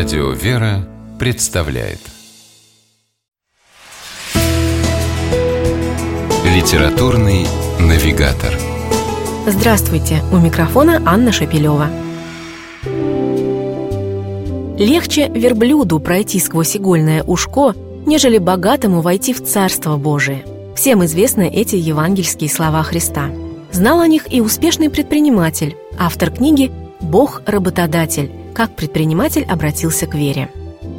Радио «Вера» представляет Литературный навигатор Здравствуйте! У микрофона Анна Шапилева. Легче верблюду пройти сквозь игольное ушко, нежели богатому войти в Царство Божие. Всем известны эти евангельские слова Христа. Знал о них и успешный предприниматель, автор книги «Бог-работодатель. Как предприниматель обратился к вере».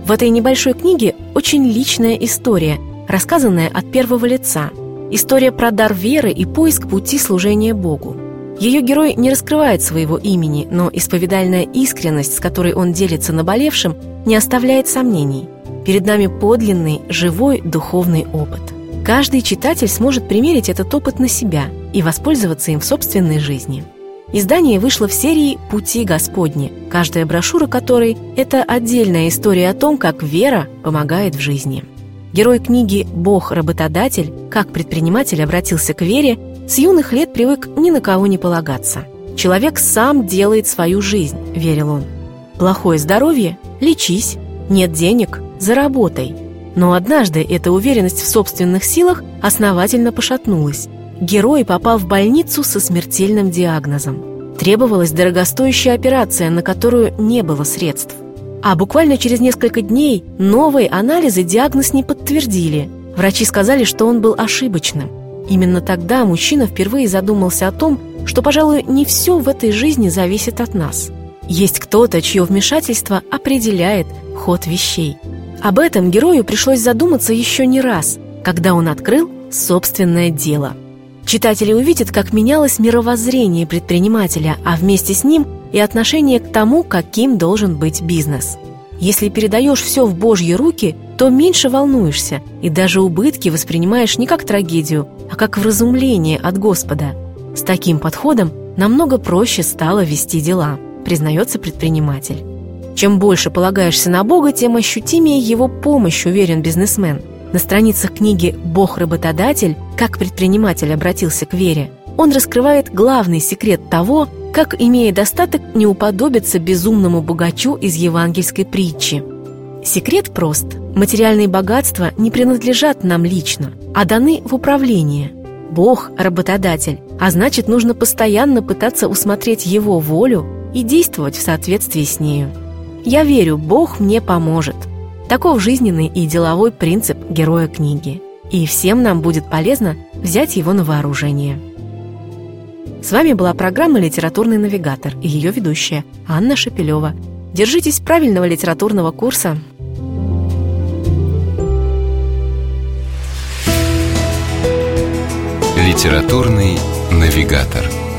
В этой небольшой книге очень личная история, рассказанная от первого лица. История про дар веры и поиск пути служения Богу. Ее герой не раскрывает своего имени, но исповедальная искренность, с которой он делится наболевшим, не оставляет сомнений. Перед нами подлинный, живой духовный опыт. Каждый читатель сможет примерить этот опыт на себя и воспользоваться им в собственной жизни – Издание вышло в серии «Пути Господни», каждая брошюра которой – это отдельная история о том, как вера помогает в жизни. Герой книги «Бог-работодатель. Как предприниматель обратился к вере» с юных лет привык ни на кого не полагаться. «Человек сам делает свою жизнь», – верил он. «Плохое здоровье? Лечись. Нет денег? Заработай». Но однажды эта уверенность в собственных силах основательно пошатнулась – герой попал в больницу со смертельным диагнозом. Требовалась дорогостоящая операция, на которую не было средств. А буквально через несколько дней новые анализы диагноз не подтвердили. Врачи сказали, что он был ошибочным. Именно тогда мужчина впервые задумался о том, что, пожалуй, не все в этой жизни зависит от нас. Есть кто-то, чье вмешательство определяет ход вещей. Об этом герою пришлось задуматься еще не раз, когда он открыл собственное дело – Читатели увидят, как менялось мировоззрение предпринимателя, а вместе с ним и отношение к тому, каким должен быть бизнес. Если передаешь все в Божьи руки, то меньше волнуешься и даже убытки воспринимаешь не как трагедию, а как вразумление от Господа. С таким подходом намного проще стало вести дела, признается предприниматель. Чем больше полагаешься на Бога, тем ощутимее его помощь, уверен бизнесмен – на страницах книги «Бог-работодатель. Как предприниматель обратился к вере» он раскрывает главный секрет того, как, имея достаток, не уподобиться безумному богачу из евангельской притчи. Секрет прост. Материальные богатства не принадлежат нам лично, а даны в управление. Бог – работодатель, а значит, нужно постоянно пытаться усмотреть Его волю и действовать в соответствии с нею. Я верю, Бог мне поможет – Таков жизненный и деловой принцип героя книги. И всем нам будет полезно взять его на вооружение. С вами была программа «Литературный навигатор» и ее ведущая Анна Шапилева. Держитесь правильного литературного курса. «Литературный навигатор»